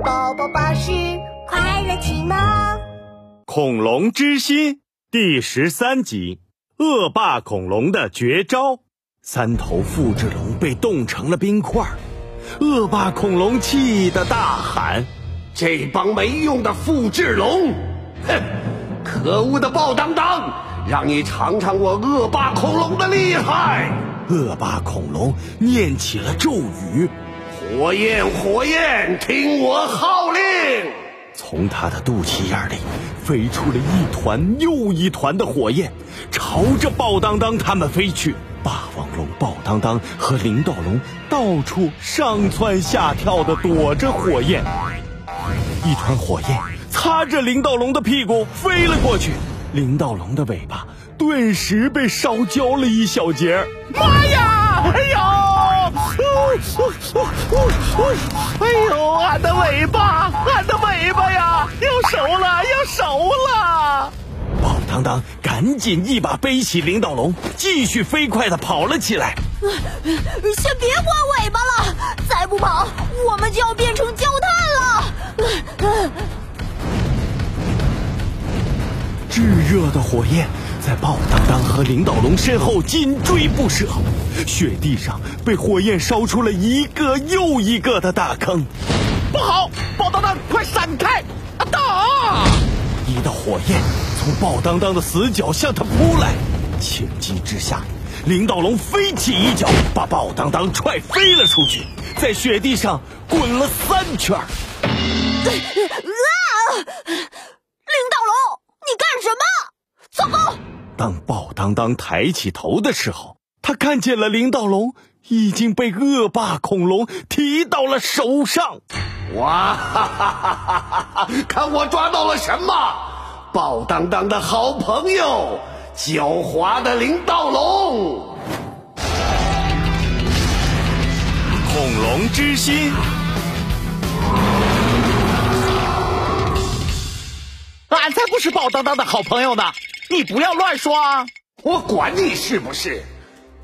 宝宝巴士快乐启蒙，《恐龙之心》第十三集：恶霸恐龙的绝招。三头复制龙被冻成了冰块，恶霸恐龙气得大喊：“这帮没用的复制龙！哼，可恶的暴当当，让你尝尝我恶霸恐龙的厉害！”恶霸恐龙念起了咒语。火焰，火焰，听我号令！从他的肚脐眼里飞出了一团又一团的火焰，朝着暴当当他们飞去。霸王龙暴当当和林道龙到处上蹿下跳的躲着火焰。一团火焰擦着林道龙的屁股飞了过去，林道龙的尾巴顿时被烧焦了一小截。妈呀！哎呦！哎呦，俺的尾巴，俺的尾巴呀，要熟了，要熟了！宝当当赶紧一把背起领导龙，继续飞快的跑了起来。先别刮尾巴了，再不跑，我们就要变成焦炭了。炙热的火焰。在鲍当当和领导龙身后紧追不舍，雪地上被火焰烧出了一个又一个的大坑。不好，鲍当当，快闪开！啊，打！一道火焰从鲍当当的死角向他扑来，情急之下，领导龙飞起一脚，把鲍当当踹飞了出去，在雪地上滚了三圈。啊！领导龙，你干什么？糟糕！当豹当当抬起头的时候，他看见了林道龙已经被恶霸恐龙提到了手上。哇哈哈哈哈哈！看我抓到了什么？豹当当的好朋友，狡猾的林道龙。恐龙之心，俺才不是豹当当的好朋友呢！你不要乱说啊！我管你是不是，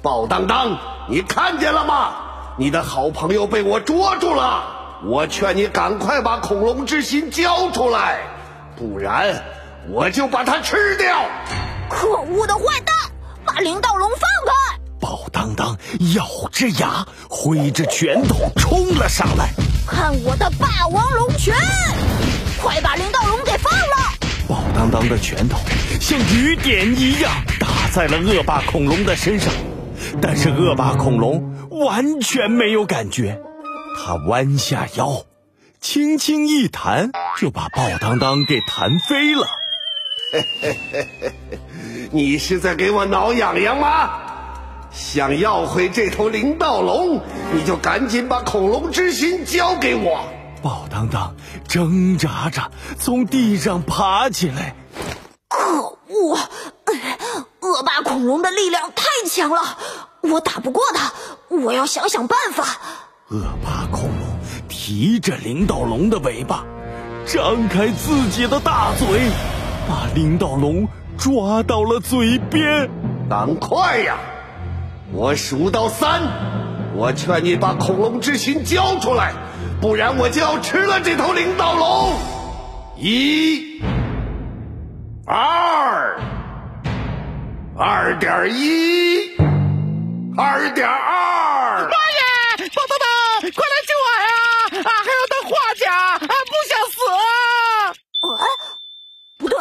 宝当当，你看见了吗？你的好朋友被我捉住了。我劝你赶快把恐龙之心交出来，不然我就把它吃掉。可恶的坏蛋，把灵道龙放开！宝当当咬着牙，挥着拳头冲了上来。看我的霸王龙拳！快把灵道龙给放了！宝当当的拳头像雨点一样打在了恶霸恐龙的身上，但是恶霸恐龙完全没有感觉。他弯下腰，轻轻一弹，就把宝当当给弹飞了。嘿嘿嘿嘿嘿，你是在给我挠痒痒吗？想要回这头灵盗龙，你就赶紧把恐龙之心交给我。宝当当挣扎着从地上爬起来，可恶！恶霸恐龙的力量太强了，我打不过他，我要想想办法。恶霸恐龙提着领导龙的尾巴，张开自己的大嘴，把领导龙抓到了嘴边。赶快呀！我数到三，我劝你把恐龙之心交出来。不然我就要吃了这头领导龙！一、二、二点一、二点二！妈呀！宝当当，快来救我呀！俺还要当画家，俺不想死啊！哎，不对，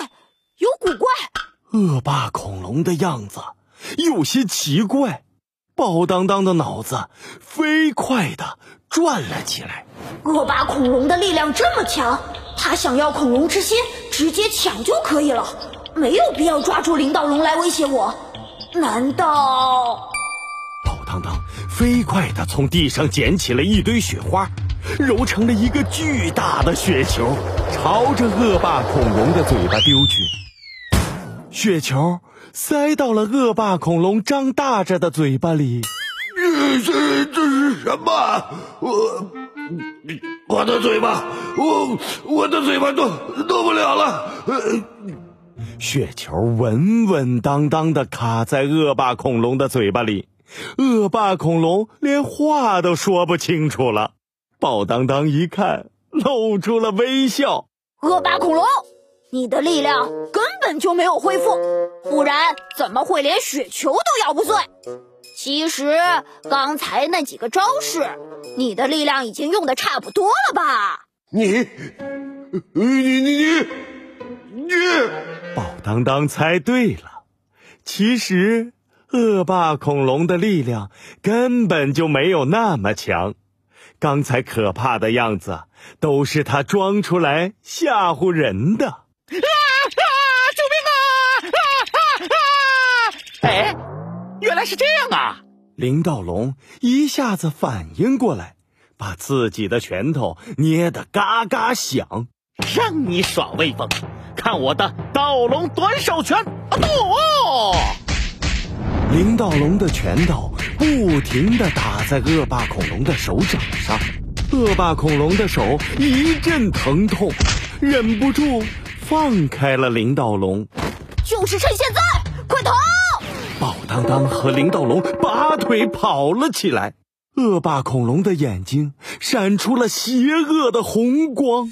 有古怪！恶霸恐龙的样子有些奇怪，宝当当的脑子飞快的转了起来。恶霸恐龙的力量这么强，他想要恐龙之心，直接抢就可以了，没有必要抓住领导龙来威胁我。难道？宝当当飞快地从地上捡起了一堆雪花，揉成了一个巨大的雪球，朝着恶霸恐龙的嘴巴丢去。雪球塞到了恶霸恐龙张大着的嘴巴里。这这这是什么？我。我的嘴巴，我我的嘴巴动动不了了。雪球稳稳当当的卡在恶霸恐龙的嘴巴里，恶霸恐龙连话都说不清楚了。宝当当一看，露出了微笑。恶霸恐龙，你的力量根本就没有恢复，不然怎么会连雪球都咬不碎？其实刚才那几个招式，你的力量已经用的差不多了吧？你，你你你你！宝当当猜对了，其实恶霸恐龙的力量根本就没有那么强，刚才可怕的样子都是他装出来吓唬人的。啊啊！救命啊！啊啊啊！哎，原来是这样啊！林道龙一下子反应过来。把自己的拳头捏得嘎嘎响，让你耍威风，看我的道龙短手拳！啊哦！林道龙的拳头不停地打在恶霸恐龙的手掌上，恶霸恐龙的手一阵疼痛，忍不住放开了林道龙。就是趁现在，快逃！宝当当和林道龙拔腿跑了起来。恶霸恐龙的眼睛闪出了邪恶的红光，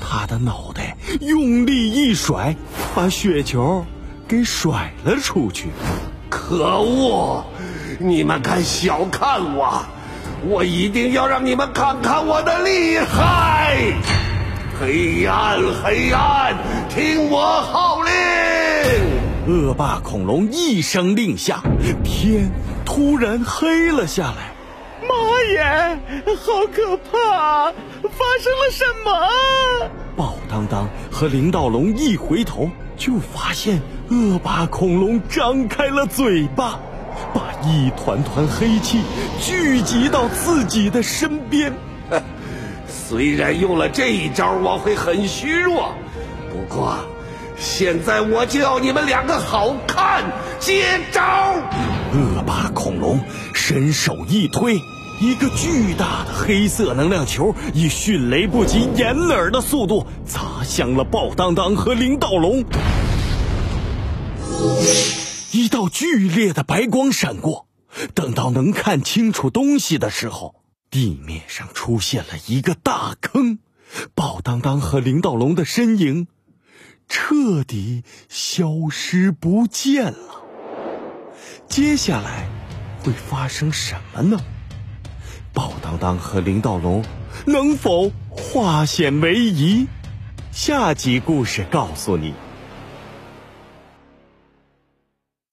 他的脑袋用力一甩，把雪球给甩了出去。可恶！你们敢小看我，我一定要让你们看看我的厉害！黑暗，黑暗，听我号令！恶霸恐龙一声令下，天突然黑了下来。妈耶，好可怕！发生了什么？宝当当和林道龙一回头，就发现恶霸恐龙张开了嘴巴，把一团团黑气聚集到自己的身边。虽然用了这一招，我会很虚弱，不过现在我就要你们两个好看，接招！恶霸恐龙伸手一推。一个巨大的黑色能量球以迅雷不及掩耳的速度砸向了暴当当和林道龙，一道剧烈的白光闪过，等到能看清楚东西的时候，地面上出现了一个大坑，暴当当和林道龙的身影彻底消失不见了。接下来会发生什么呢？宝当当和林道龙能否化险为夷？下集故事告诉你。